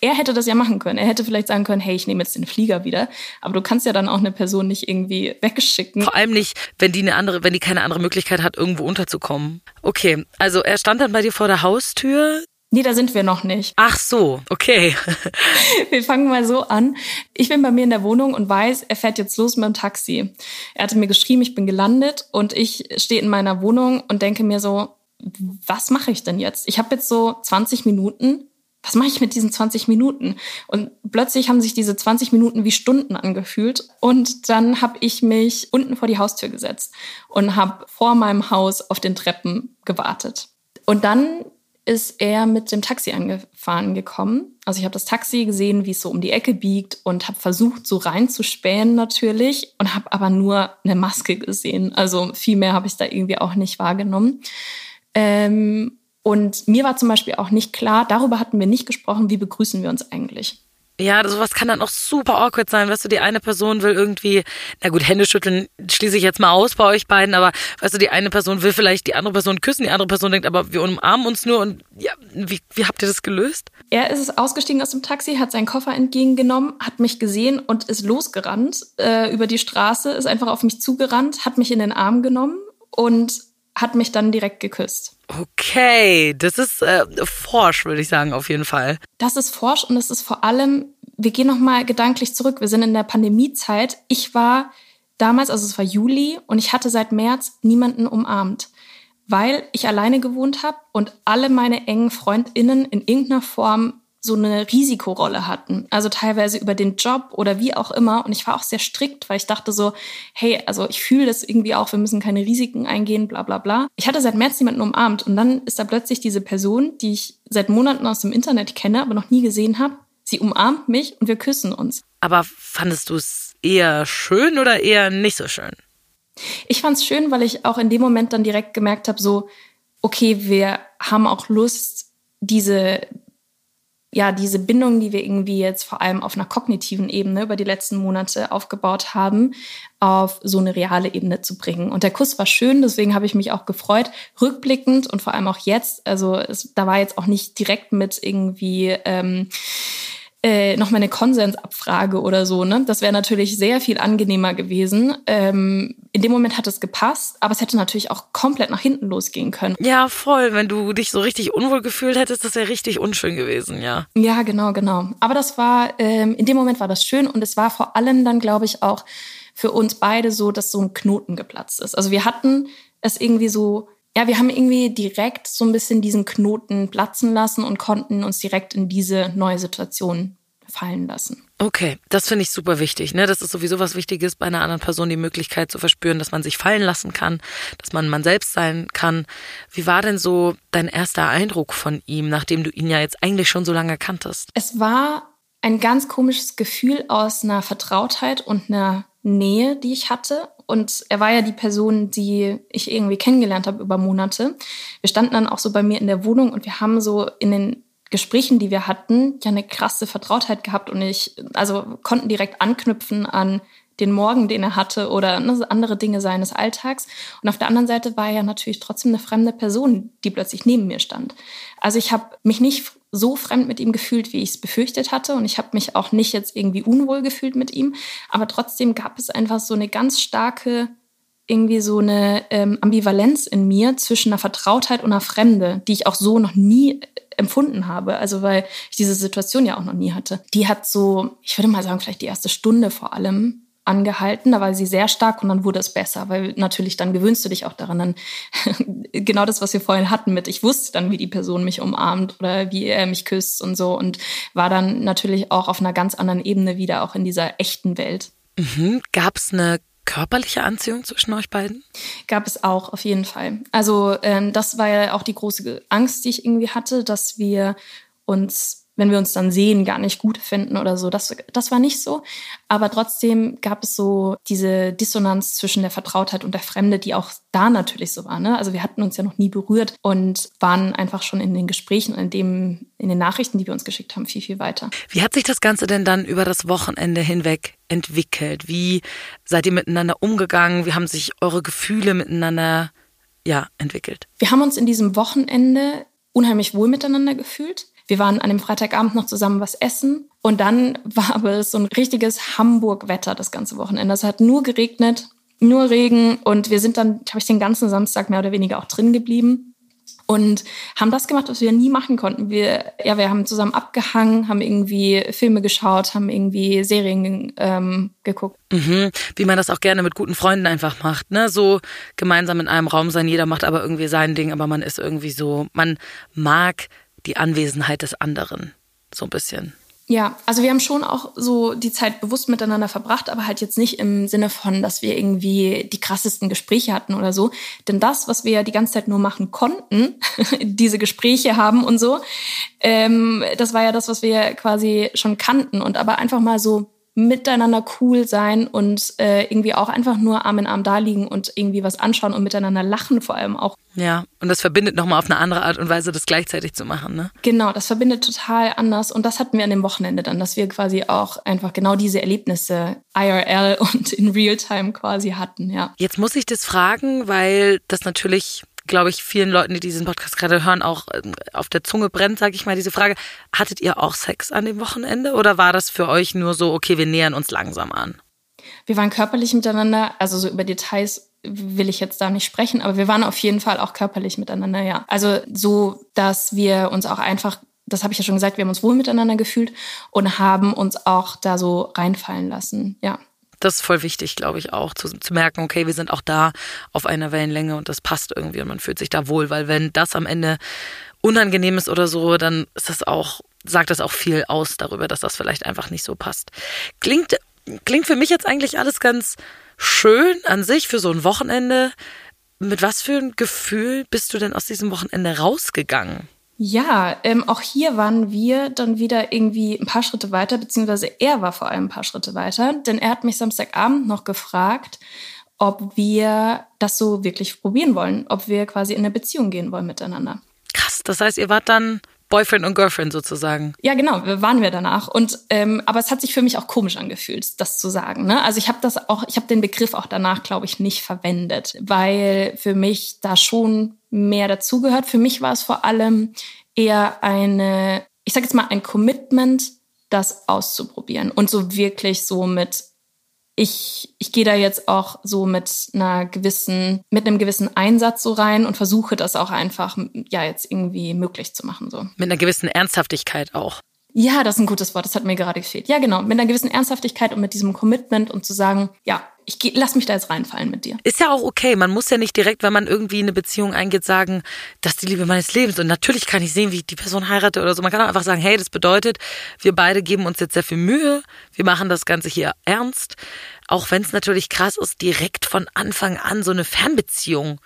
er hätte das ja machen können. Er hätte vielleicht sagen können, hey, ich nehme jetzt den Flieger wieder. Aber du kannst ja dann auch eine Person nicht irgendwie wegschicken. Vor allem nicht, wenn die eine andere, wenn die keine andere Möglichkeit hat, irgendwo unterzukommen. Okay, also er stand dann bei dir vor der Haustür. Nee, da sind wir noch nicht. Ach so, okay. Wir fangen mal so an. Ich bin bei mir in der Wohnung und weiß, er fährt jetzt los mit dem Taxi. Er hatte mir geschrieben, ich bin gelandet und ich stehe in meiner Wohnung und denke mir so, was mache ich denn jetzt? Ich habe jetzt so 20 Minuten. Was mache ich mit diesen 20 Minuten? Und plötzlich haben sich diese 20 Minuten wie Stunden angefühlt. Und dann habe ich mich unten vor die Haustür gesetzt und habe vor meinem Haus auf den Treppen gewartet. Und dann ist er mit dem Taxi angefahren gekommen. Also ich habe das Taxi gesehen, wie es so um die Ecke biegt und habe versucht, so reinzuspähen natürlich und habe aber nur eine Maske gesehen. Also viel mehr habe ich da irgendwie auch nicht wahrgenommen. Ähm, und mir war zum Beispiel auch nicht klar, darüber hatten wir nicht gesprochen, wie begrüßen wir uns eigentlich. Ja, sowas kann dann auch super awkward sein. Weißt du, die eine Person will irgendwie, na gut, Hände schütteln schließe ich jetzt mal aus bei euch beiden, aber weißt du, die eine Person will vielleicht die andere Person küssen, die andere Person denkt, aber wir umarmen uns nur und ja, wie, wie habt ihr das gelöst? Er ist ausgestiegen aus dem Taxi, hat seinen Koffer entgegengenommen, hat mich gesehen und ist losgerannt äh, über die Straße, ist einfach auf mich zugerannt, hat mich in den Arm genommen und hat mich dann direkt geküsst. Okay, das ist äh, forsch, würde ich sagen, auf jeden Fall. Das ist forsch und es ist vor allem, wir gehen nochmal gedanklich zurück. Wir sind in der Pandemiezeit. Ich war damals, also es war Juli, und ich hatte seit März niemanden umarmt, weil ich alleine gewohnt habe und alle meine engen Freundinnen in irgendeiner Form so eine Risikorolle hatten. Also teilweise über den Job oder wie auch immer. Und ich war auch sehr strikt, weil ich dachte so, hey, also ich fühle das irgendwie auch, wir müssen keine Risiken eingehen, bla bla bla. Ich hatte seit März niemanden umarmt und dann ist da plötzlich diese Person, die ich seit Monaten aus dem Internet kenne, aber noch nie gesehen habe. Sie umarmt mich und wir küssen uns. Aber fandest du es eher schön oder eher nicht so schön? Ich fand es schön, weil ich auch in dem Moment dann direkt gemerkt habe, so, okay, wir haben auch Lust, diese ja, diese Bindung, die wir irgendwie jetzt vor allem auf einer kognitiven Ebene über die letzten Monate aufgebaut haben, auf so eine reale Ebene zu bringen. Und der Kuss war schön, deswegen habe ich mich auch gefreut, rückblickend und vor allem auch jetzt. Also es, da war jetzt auch nicht direkt mit irgendwie ähm, äh, nochmal eine Konsensabfrage oder so. Ne? Das wäre natürlich sehr viel angenehmer gewesen. Ähm, in dem Moment hat es gepasst, aber es hätte natürlich auch komplett nach hinten losgehen können. Ja, voll. Wenn du dich so richtig unwohl gefühlt hättest, das wäre richtig unschön gewesen, ja. Ja, genau, genau. Aber das war, ähm, in dem Moment war das schön und es war vor allem dann, glaube ich, auch für uns beide so, dass so ein Knoten geplatzt ist. Also wir hatten es irgendwie so ja, wir haben irgendwie direkt so ein bisschen diesen Knoten platzen lassen und konnten uns direkt in diese neue Situation fallen lassen. Okay, das finde ich super wichtig. Ne? Das ist sowieso was Wichtiges bei einer anderen Person, die Möglichkeit zu verspüren, dass man sich fallen lassen kann, dass man man selbst sein kann. Wie war denn so dein erster Eindruck von ihm, nachdem du ihn ja jetzt eigentlich schon so lange kanntest? Es war ein ganz komisches Gefühl aus einer Vertrautheit und einer Nähe, die ich hatte. Und er war ja die Person, die ich irgendwie kennengelernt habe über Monate. Wir standen dann auch so bei mir in der Wohnung und wir haben so in den Gesprächen, die wir hatten, ja eine krasse Vertrautheit gehabt und ich, also konnten direkt anknüpfen an den Morgen, den er hatte oder ne, andere Dinge seines Alltags. Und auf der anderen Seite war er ja natürlich trotzdem eine fremde Person, die plötzlich neben mir stand. Also ich habe mich nicht so fremd mit ihm gefühlt, wie ich es befürchtet hatte. Und ich habe mich auch nicht jetzt irgendwie unwohl gefühlt mit ihm. Aber trotzdem gab es einfach so eine ganz starke, irgendwie so eine ähm, Ambivalenz in mir zwischen einer Vertrautheit und einer Fremde, die ich auch so noch nie empfunden habe. Also weil ich diese Situation ja auch noch nie hatte. Die hat so, ich würde mal sagen, vielleicht die erste Stunde vor allem angehalten. Da war sie sehr stark und dann wurde es besser, weil natürlich dann gewöhnst du dich auch daran. Dann genau das, was wir vorhin hatten mit, ich wusste dann, wie die Person mich umarmt oder wie er mich küsst und so und war dann natürlich auch auf einer ganz anderen Ebene wieder auch in dieser echten Welt. Mhm. Gab es eine körperliche Anziehung zwischen euch beiden? Gab es auch, auf jeden Fall. Also ähm, das war ja auch die große Angst, die ich irgendwie hatte, dass wir uns wenn wir uns dann sehen, gar nicht gut finden oder so. Das, das war nicht so. Aber trotzdem gab es so diese Dissonanz zwischen der Vertrautheit und der Fremde, die auch da natürlich so war. Ne? Also wir hatten uns ja noch nie berührt und waren einfach schon in den Gesprächen und in, dem, in den Nachrichten, die wir uns geschickt haben, viel, viel weiter. Wie hat sich das Ganze denn dann über das Wochenende hinweg entwickelt? Wie seid ihr miteinander umgegangen? Wie haben sich eure Gefühle miteinander ja, entwickelt? Wir haben uns in diesem Wochenende unheimlich wohl miteinander gefühlt. Wir waren an dem Freitagabend noch zusammen was essen und dann war aber so ein richtiges Hamburg-Wetter das ganze Wochenende. Es hat nur geregnet, nur Regen und wir sind dann, glaube ich, den ganzen Samstag mehr oder weniger auch drin geblieben und haben das gemacht, was wir nie machen konnten. Wir, ja, wir haben zusammen abgehangen, haben irgendwie Filme geschaut, haben irgendwie Serien ähm, geguckt. Mhm. Wie man das auch gerne mit guten Freunden einfach macht, ne? So gemeinsam in einem Raum sein, jeder macht aber irgendwie sein Ding, aber man ist irgendwie so, man mag die Anwesenheit des anderen. So ein bisschen. Ja, also wir haben schon auch so die Zeit bewusst miteinander verbracht, aber halt jetzt nicht im Sinne von, dass wir irgendwie die krassesten Gespräche hatten oder so. Denn das, was wir ja die ganze Zeit nur machen konnten, diese Gespräche haben und so, ähm, das war ja das, was wir quasi schon kannten. Und aber einfach mal so miteinander cool sein und äh, irgendwie auch einfach nur Arm in Arm da liegen und irgendwie was anschauen und miteinander lachen vor allem auch. Ja, und das verbindet nochmal auf eine andere Art und Weise, das gleichzeitig zu machen, ne? Genau, das verbindet total anders und das hatten wir an dem Wochenende dann, dass wir quasi auch einfach genau diese Erlebnisse IRL und in Realtime quasi hatten, ja. Jetzt muss ich das fragen, weil das natürlich glaube ich, vielen Leuten, die diesen Podcast gerade hören, auch ähm, auf der Zunge brennt, sage ich mal, diese Frage. Hattet ihr auch Sex an dem Wochenende oder war das für euch nur so, okay, wir nähern uns langsam an? Wir waren körperlich miteinander, also so über Details will ich jetzt da nicht sprechen, aber wir waren auf jeden Fall auch körperlich miteinander, ja. Also so, dass wir uns auch einfach, das habe ich ja schon gesagt, wir haben uns wohl miteinander gefühlt und haben uns auch da so reinfallen lassen, ja das ist voll wichtig, glaube ich, auch, zu, zu merken, okay, wir sind auch da auf einer Wellenlänge und das passt irgendwie und man fühlt sich da wohl, weil wenn das am Ende unangenehm ist oder so, dann ist das auch, sagt das auch viel aus darüber, dass das vielleicht einfach nicht so passt. Klingt, klingt für mich jetzt eigentlich alles ganz schön an sich für so ein Wochenende. Mit was für ein Gefühl bist du denn aus diesem Wochenende rausgegangen? Ja, ähm, auch hier waren wir dann wieder irgendwie ein paar Schritte weiter, beziehungsweise er war vor allem ein paar Schritte weiter, denn er hat mich Samstagabend noch gefragt, ob wir das so wirklich probieren wollen, ob wir quasi in eine Beziehung gehen wollen miteinander. Krass, das heißt, ihr wart dann Boyfriend und Girlfriend sozusagen. Ja, genau, waren wir danach. Und ähm, aber es hat sich für mich auch komisch angefühlt, das zu sagen. Ne? Also ich habe das auch, ich habe den Begriff auch danach, glaube ich, nicht verwendet, weil für mich da schon mehr dazugehört. Für mich war es vor allem eher eine, ich sage jetzt mal, ein Commitment, das auszuprobieren und so wirklich so mit ich, ich gehe da jetzt auch so mit einer gewissen, mit einem gewissen Einsatz so rein und versuche das auch einfach, ja, jetzt irgendwie möglich zu machen, so. Mit einer gewissen Ernsthaftigkeit auch. Ja, das ist ein gutes Wort, das hat mir gerade gefehlt. Ja, genau, mit einer gewissen Ernsthaftigkeit und mit diesem Commitment und zu sagen, ja, ich geh, lass mich da jetzt reinfallen mit dir. Ist ja auch okay. Man muss ja nicht direkt, wenn man irgendwie eine Beziehung eingeht, sagen, das ist die Liebe meines Lebens. Und natürlich kann ich sehen, wie ich die Person heirate oder so. Man kann auch einfach sagen, hey, das bedeutet, wir beide geben uns jetzt sehr viel Mühe. Wir machen das Ganze hier ernst. Auch wenn es natürlich krass ist, direkt von Anfang an so eine Fernbeziehung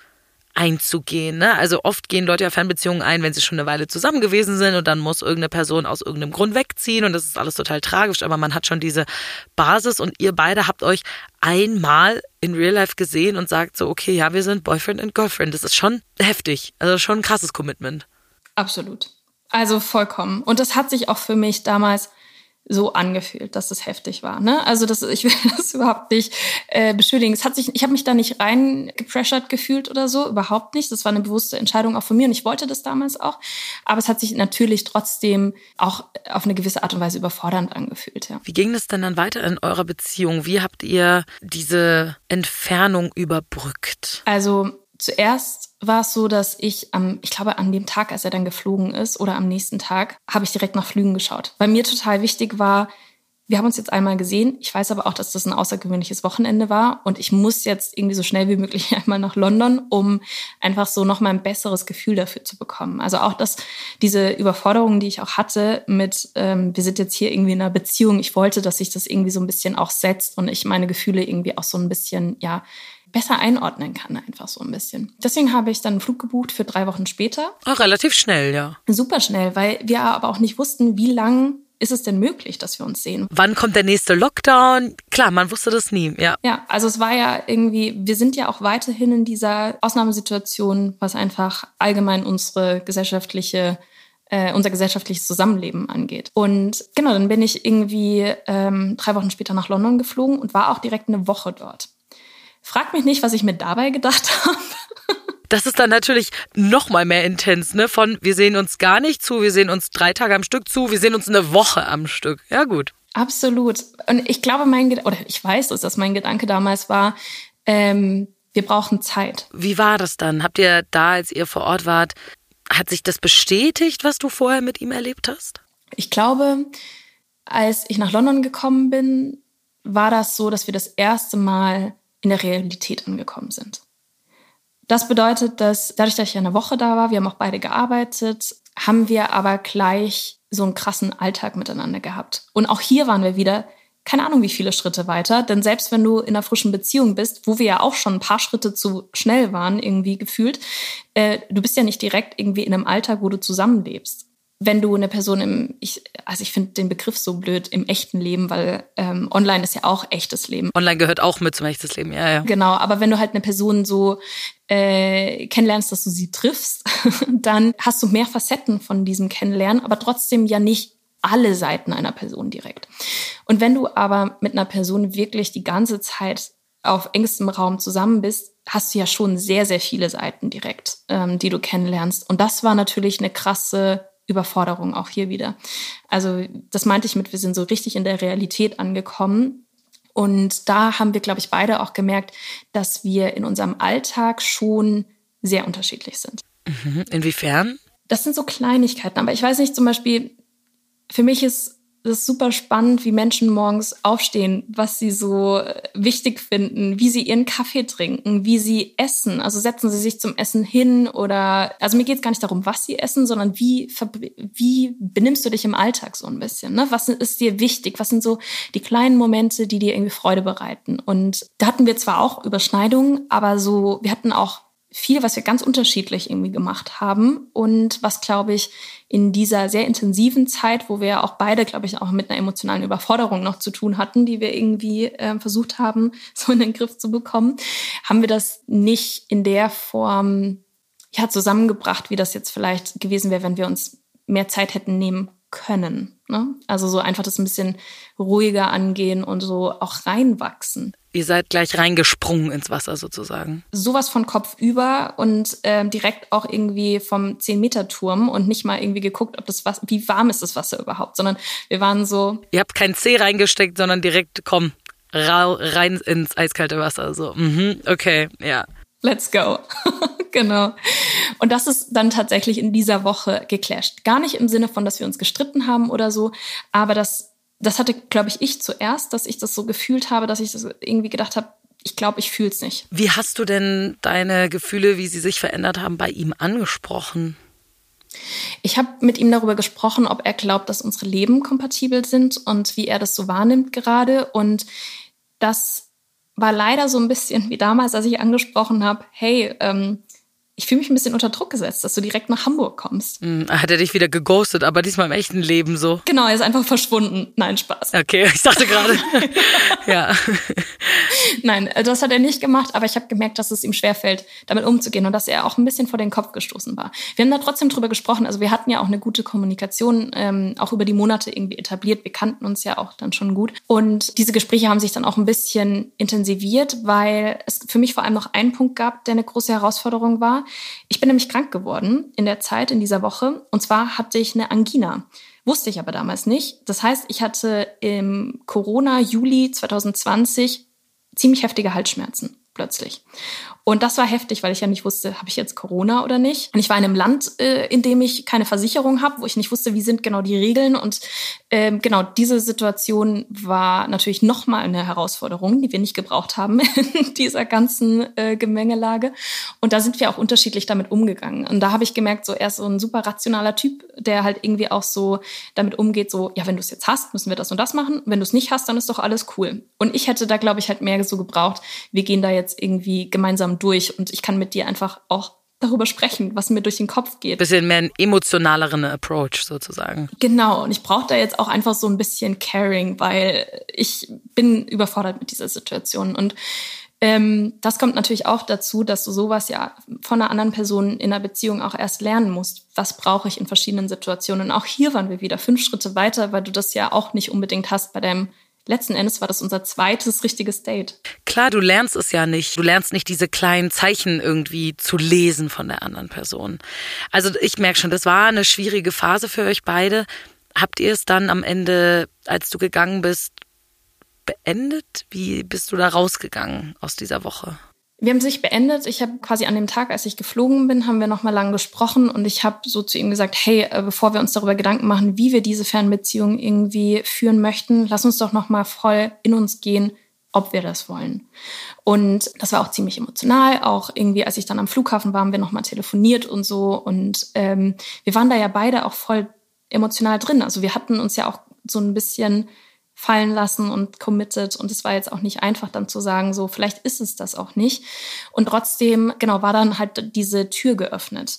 einzugehen. Ne? Also oft gehen Leute ja Fernbeziehungen ein, wenn sie schon eine Weile zusammen gewesen sind und dann muss irgendeine Person aus irgendeinem Grund wegziehen und das ist alles total tragisch, aber man hat schon diese Basis und ihr beide habt euch einmal in Real Life gesehen und sagt so, okay, ja, wir sind Boyfriend und Girlfriend. Das ist schon heftig, also schon ein krasses Commitment. Absolut. Also vollkommen. Und das hat sich auch für mich damals so angefühlt, dass es heftig war. Ne? Also das, ich will das überhaupt nicht äh, beschuldigen. Es hat sich, ich habe mich da nicht rein gepressured gefühlt oder so, überhaupt nicht. Das war eine bewusste Entscheidung auch von mir und ich wollte das damals auch. Aber es hat sich natürlich trotzdem auch auf eine gewisse Art und Weise überfordernd angefühlt. Ja. Wie ging es denn dann weiter in eurer Beziehung? Wie habt ihr diese Entfernung überbrückt? Also zuerst war es so, dass ich am, ich glaube, an dem Tag, als er dann geflogen ist oder am nächsten Tag, habe ich direkt nach Flügen geschaut. Weil mir total wichtig war, wir haben uns jetzt einmal gesehen. Ich weiß aber auch, dass das ein außergewöhnliches Wochenende war und ich muss jetzt irgendwie so schnell wie möglich einmal nach London, um einfach so nochmal ein besseres Gefühl dafür zu bekommen. Also auch dass diese Überforderungen, die ich auch hatte mit, ähm, wir sind jetzt hier irgendwie in einer Beziehung. Ich wollte, dass sich das irgendwie so ein bisschen auch setzt und ich meine Gefühle irgendwie auch so ein bisschen, ja, besser einordnen kann, einfach so ein bisschen. Deswegen habe ich dann einen Flug gebucht für drei Wochen später. Oh, relativ schnell, ja. Super schnell, weil wir aber auch nicht wussten, wie lang ist es denn möglich, dass wir uns sehen? Wann kommt der nächste Lockdown? Klar, man wusste das nie, ja. Ja, also es war ja irgendwie, wir sind ja auch weiterhin in dieser Ausnahmesituation, was einfach allgemein unsere gesellschaftliche äh, unser gesellschaftliches Zusammenleben angeht. Und genau, dann bin ich irgendwie ähm, drei Wochen später nach London geflogen und war auch direkt eine Woche dort. Frag mich nicht, was ich mir dabei gedacht habe. Das ist dann natürlich noch mal mehr intens, ne? Von wir sehen uns gar nicht zu, wir sehen uns drei Tage am Stück zu, wir sehen uns eine Woche am Stück. Ja gut. Absolut. Und ich glaube, mein Gedanke, oder ich weiß es, dass mein Gedanke damals war, ähm, wir brauchen Zeit. Wie war das dann? Habt ihr da, als ihr vor Ort wart, hat sich das bestätigt, was du vorher mit ihm erlebt hast? Ich glaube, als ich nach London gekommen bin, war das so, dass wir das erste Mal in der Realität angekommen sind. Das bedeutet, dass dadurch, dass ich eine Woche da war, wir haben auch beide gearbeitet, haben wir aber gleich so einen krassen Alltag miteinander gehabt. Und auch hier waren wir wieder keine Ahnung, wie viele Schritte weiter. Denn selbst wenn du in einer frischen Beziehung bist, wo wir ja auch schon ein paar Schritte zu schnell waren, irgendwie gefühlt, äh, du bist ja nicht direkt irgendwie in einem Alltag, wo du zusammenlebst wenn du eine Person im, ich, also ich finde den Begriff so blöd, im echten Leben, weil ähm, online ist ja auch echtes Leben. Online gehört auch mit zum echtes Leben, ja, ja. Genau, aber wenn du halt eine Person so äh, kennenlernst, dass du sie triffst, dann hast du mehr Facetten von diesem Kennenlernen, aber trotzdem ja nicht alle Seiten einer Person direkt. Und wenn du aber mit einer Person wirklich die ganze Zeit auf engstem Raum zusammen bist, hast du ja schon sehr, sehr viele Seiten direkt, ähm, die du kennenlernst. Und das war natürlich eine krasse Überforderung auch hier wieder. Also das meinte ich mit, wir sind so richtig in der Realität angekommen. Und da haben wir, glaube ich, beide auch gemerkt, dass wir in unserem Alltag schon sehr unterschiedlich sind. Mhm. Inwiefern? Das sind so Kleinigkeiten. Aber ich weiß nicht, zum Beispiel, für mich ist das ist super spannend, wie Menschen morgens aufstehen, was sie so äh, wichtig finden, wie sie ihren Kaffee trinken, wie sie essen. Also setzen sie sich zum Essen hin oder, also mir geht es gar nicht darum, was sie essen, sondern wie, wie benimmst du dich im Alltag so ein bisschen? Ne? Was ist dir wichtig? Was sind so die kleinen Momente, die dir irgendwie Freude bereiten? Und da hatten wir zwar auch Überschneidungen, aber so, wir hatten auch viel, was wir ganz unterschiedlich irgendwie gemacht haben und was, glaube ich, in dieser sehr intensiven Zeit, wo wir auch beide, glaube ich, auch mit einer emotionalen Überforderung noch zu tun hatten, die wir irgendwie äh, versucht haben, so in den Griff zu bekommen, haben wir das nicht in der Form ja, zusammengebracht, wie das jetzt vielleicht gewesen wäre, wenn wir uns mehr Zeit hätten nehmen können. Ne? Also so einfach das ein bisschen ruhiger angehen und so auch reinwachsen. Ihr seid gleich reingesprungen ins Wasser sozusagen. Sowas von Kopf über und ähm, direkt auch irgendwie vom 10-Meter-Turm und nicht mal irgendwie geguckt, ob das Wasser, wie warm ist das Wasser überhaupt, sondern wir waren so. Ihr habt kein C reingesteckt, sondern direkt, komm, rein ins eiskalte Wasser. So, mhm, okay, ja. Let's go. genau. Und das ist dann tatsächlich in dieser Woche geclasht. Gar nicht im Sinne von, dass wir uns gestritten haben oder so, aber das, das hatte, glaube ich, ich zuerst, dass ich das so gefühlt habe, dass ich das irgendwie gedacht habe, ich glaube, ich fühle es nicht. Wie hast du denn deine Gefühle, wie sie sich verändert haben, bei ihm angesprochen? Ich habe mit ihm darüber gesprochen, ob er glaubt, dass unsere Leben kompatibel sind und wie er das so wahrnimmt gerade. Und das war leider so ein bisschen wie damals, als ich angesprochen habe, hey, ähm, ich fühle mich ein bisschen unter Druck gesetzt, dass du direkt nach Hamburg kommst. Hm, hat er dich wieder geghostet, aber diesmal im echten Leben so? Genau, er ist einfach verschwunden. Nein, Spaß. Okay, ich dachte gerade. ja. Nein, äh, das hat er nicht gemacht, aber ich habe gemerkt, dass es ihm schwerfällt, damit umzugehen und dass er auch ein bisschen vor den Kopf gestoßen war. Wir haben da trotzdem drüber gesprochen. Also wir hatten ja auch eine gute Kommunikation, ähm, auch über die Monate irgendwie etabliert. Wir kannten uns ja auch dann schon gut. Und diese Gespräche haben sich dann auch ein bisschen intensiviert, weil es für mich vor allem noch einen Punkt gab, der eine große Herausforderung war. Ich bin nämlich krank geworden in der Zeit, in dieser Woche. Und zwar hatte ich eine Angina. Wusste ich aber damals nicht. Das heißt, ich hatte im Corona Juli 2020 ziemlich heftige Halsschmerzen. plötzlich. Und das war heftig, weil ich ja nicht wusste, habe ich jetzt Corona oder nicht. Und ich war in einem Land, äh, in dem ich keine Versicherung habe, wo ich nicht wusste, wie sind genau die Regeln. Und ähm, genau diese Situation war natürlich nochmal eine Herausforderung, die wir nicht gebraucht haben in dieser ganzen äh, Gemengelage. Und da sind wir auch unterschiedlich damit umgegangen. Und da habe ich gemerkt, so er ist so ein super rationaler Typ, der halt irgendwie auch so damit umgeht, so, ja, wenn du es jetzt hast, müssen wir das und das machen. Wenn du es nicht hast, dann ist doch alles cool. Und ich hätte da, glaube ich, halt mehr so gebraucht, wir gehen da jetzt irgendwie gemeinsam durch und ich kann mit dir einfach auch darüber sprechen, was mir durch den Kopf geht. Bisschen mehr einen emotionaleren Approach sozusagen. Genau, und ich brauche da jetzt auch einfach so ein bisschen Caring, weil ich bin überfordert mit dieser Situation. Und ähm, das kommt natürlich auch dazu, dass du sowas ja von einer anderen Person in einer Beziehung auch erst lernen musst. Was brauche ich in verschiedenen Situationen? Und auch hier waren wir wieder fünf Schritte weiter, weil du das ja auch nicht unbedingt hast bei deinem letzten Endes war das unser zweites richtiges Date. Klar, du lernst es ja nicht. Du lernst nicht diese kleinen Zeichen irgendwie zu lesen von der anderen Person. Also ich merke schon, das war eine schwierige Phase für euch beide. Habt ihr es dann am Ende, als du gegangen bist, beendet? Wie bist du da rausgegangen aus dieser Woche? Wir haben sich beendet. Ich habe quasi an dem Tag, als ich geflogen bin, haben wir noch mal lang gesprochen und ich habe so zu ihm gesagt, hey, äh, bevor wir uns darüber Gedanken machen, wie wir diese Fernbeziehung irgendwie führen möchten, lass uns doch noch mal voll in uns gehen, ob wir das wollen. Und das war auch ziemlich emotional. Auch irgendwie, als ich dann am Flughafen war, haben wir noch mal telefoniert und so. Und ähm, wir waren da ja beide auch voll emotional drin. Also wir hatten uns ja auch so ein bisschen fallen lassen und committed. Und es war jetzt auch nicht einfach dann zu sagen, so vielleicht ist es das auch nicht. Und trotzdem, genau, war dann halt diese Tür geöffnet,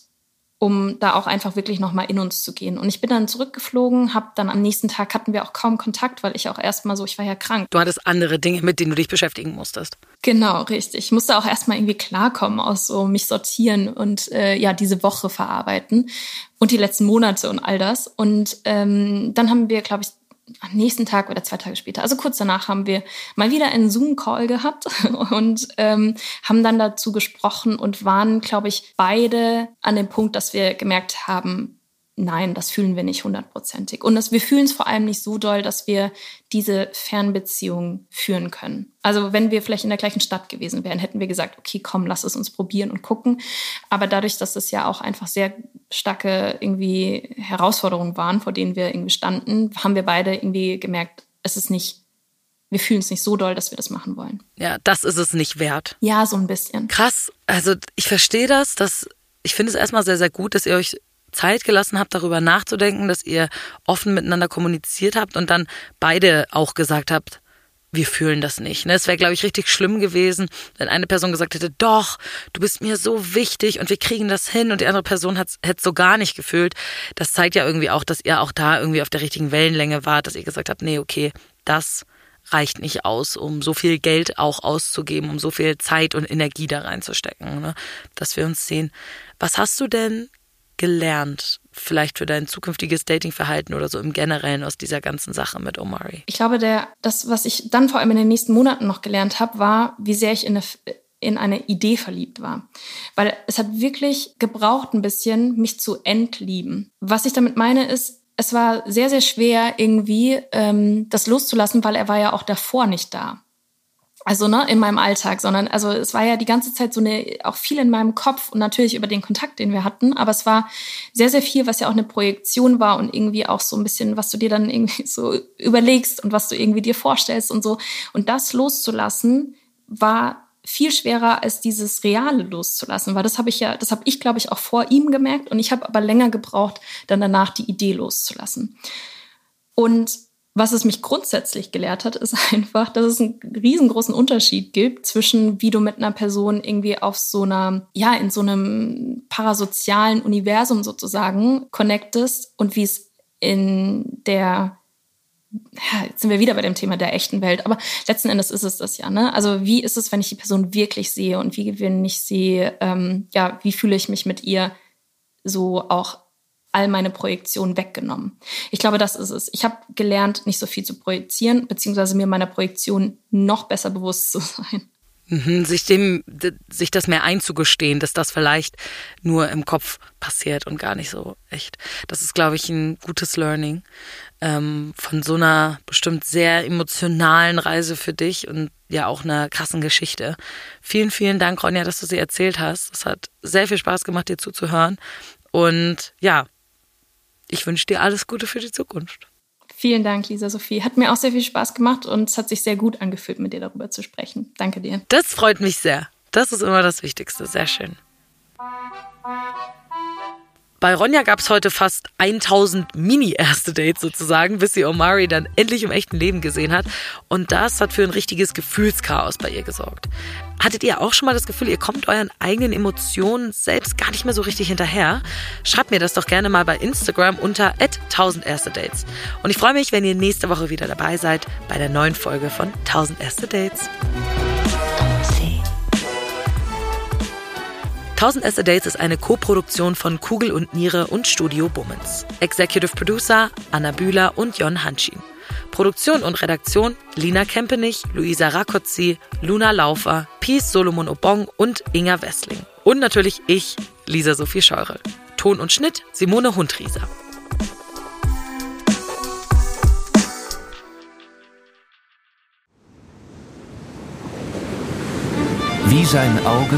um da auch einfach wirklich nochmal in uns zu gehen. Und ich bin dann zurückgeflogen, habe dann am nächsten Tag hatten wir auch kaum Kontakt, weil ich auch erstmal so, ich war ja krank. Du hattest andere Dinge, mit denen du dich beschäftigen musstest. Genau, richtig. Ich musste auch erstmal irgendwie klarkommen aus so mich sortieren und äh, ja, diese Woche verarbeiten und die letzten Monate und all das. Und ähm, dann haben wir, glaube ich, am nächsten Tag oder zwei Tage später, also kurz danach, haben wir mal wieder einen Zoom-Call gehabt und ähm, haben dann dazu gesprochen und waren, glaube ich, beide an dem Punkt, dass wir gemerkt haben, nein, das fühlen wir nicht hundertprozentig. Und das, wir fühlen es vor allem nicht so doll, dass wir diese Fernbeziehung führen können. Also wenn wir vielleicht in der gleichen Stadt gewesen wären, hätten wir gesagt, okay, komm, lass es uns probieren und gucken. Aber dadurch, dass das ja auch einfach sehr starke irgendwie Herausforderungen waren, vor denen wir irgendwie standen, haben wir beide irgendwie gemerkt, es ist nicht wir fühlen es nicht so doll, dass wir das machen wollen. Ja, das ist es nicht wert. Ja, so ein bisschen. Krass. Also ich verstehe das, dass ich finde es erstmal sehr, sehr gut, dass ihr euch Zeit gelassen habt, darüber nachzudenken, dass ihr offen miteinander kommuniziert habt und dann beide auch gesagt habt, wir fühlen das nicht. Ne? Es wäre, glaube ich, richtig schlimm gewesen, wenn eine Person gesagt hätte, doch, du bist mir so wichtig und wir kriegen das hin und die andere Person hätte es so gar nicht gefühlt. Das zeigt ja irgendwie auch, dass ihr auch da irgendwie auf der richtigen Wellenlänge wart, dass ihr gesagt habt, nee, okay, das reicht nicht aus, um so viel Geld auch auszugeben, um so viel Zeit und Energie da reinzustecken, ne? dass wir uns sehen. Was hast du denn gelernt, vielleicht für dein zukünftiges Datingverhalten oder so im Generellen aus dieser ganzen Sache mit Omari? Ich glaube, der, das, was ich dann vor allem in den nächsten Monaten noch gelernt habe, war, wie sehr ich in eine, in eine Idee verliebt war. Weil es hat wirklich gebraucht, ein bisschen mich zu entlieben. Was ich damit meine, ist, es war sehr, sehr schwer, irgendwie ähm, das loszulassen, weil er war ja auch davor nicht da also ne, in meinem Alltag, sondern also es war ja die ganze Zeit so eine, auch viel in meinem Kopf und natürlich über den Kontakt, den wir hatten, aber es war sehr, sehr viel, was ja auch eine Projektion war und irgendwie auch so ein bisschen, was du dir dann irgendwie so überlegst und was du irgendwie dir vorstellst und so. Und das loszulassen war viel schwerer als dieses Reale loszulassen, weil das habe ich ja, das habe ich, glaube ich, auch vor ihm gemerkt und ich habe aber länger gebraucht, dann danach die Idee loszulassen. Und was es mich grundsätzlich gelehrt hat, ist einfach, dass es einen riesengroßen Unterschied gibt zwischen, wie du mit einer Person irgendwie auf so einer, ja, in so einem parasozialen Universum sozusagen connectest und wie es in der ja, jetzt sind wir wieder bei dem Thema der echten Welt, aber letzten Endes ist es das ja, ne? Also wie ist es, wenn ich die Person wirklich sehe und wie wenn ich sie, ähm, ja, wie fühle ich mich mit ihr so auch all meine Projektionen weggenommen. Ich glaube, das ist es. Ich habe gelernt, nicht so viel zu projizieren, beziehungsweise mir meiner Projektion noch besser bewusst zu sein. Mhm, sich dem, sich das mehr einzugestehen, dass das vielleicht nur im Kopf passiert und gar nicht so echt. Das ist, glaube ich, ein gutes Learning ähm, von so einer bestimmt sehr emotionalen Reise für dich und ja auch einer krassen Geschichte. Vielen, vielen Dank, Ronja, dass du sie erzählt hast. Es hat sehr viel Spaß gemacht, dir zuzuhören. Und ja, ich wünsche dir alles Gute für die Zukunft. Vielen Dank, Lisa Sophie. Hat mir auch sehr viel Spaß gemacht und es hat sich sehr gut angefühlt, mit dir darüber zu sprechen. Danke dir. Das freut mich sehr. Das ist immer das Wichtigste. Sehr schön. Bei Ronja gab es heute fast 1000 Mini-erste Dates sozusagen, bis sie Omari dann endlich im echten Leben gesehen hat. Und das hat für ein richtiges Gefühlschaos bei ihr gesorgt. Hattet ihr auch schon mal das Gefühl, ihr kommt euren eigenen Emotionen selbst gar nicht mehr so richtig hinterher? Schreibt mir das doch gerne mal bei Instagram unter 1000 erste Dates. Und ich freue mich, wenn ihr nächste Woche wieder dabei seid bei der neuen Folge von 1000 erste Dates. 1000 Erste Dates ist eine Co-Produktion von Kugel und Niere und Studio Bummens. Executive Producer Anna Bühler und Jon Hanschin. Produktion und Redaktion Lina Kempenich, Luisa Rakotzi, Luna Laufer, Peace Solomon Obong und Inga Wessling. Und natürlich ich, Lisa Sophie Scheurel. Ton und Schnitt Simone Hundrieser. Wie sein Auge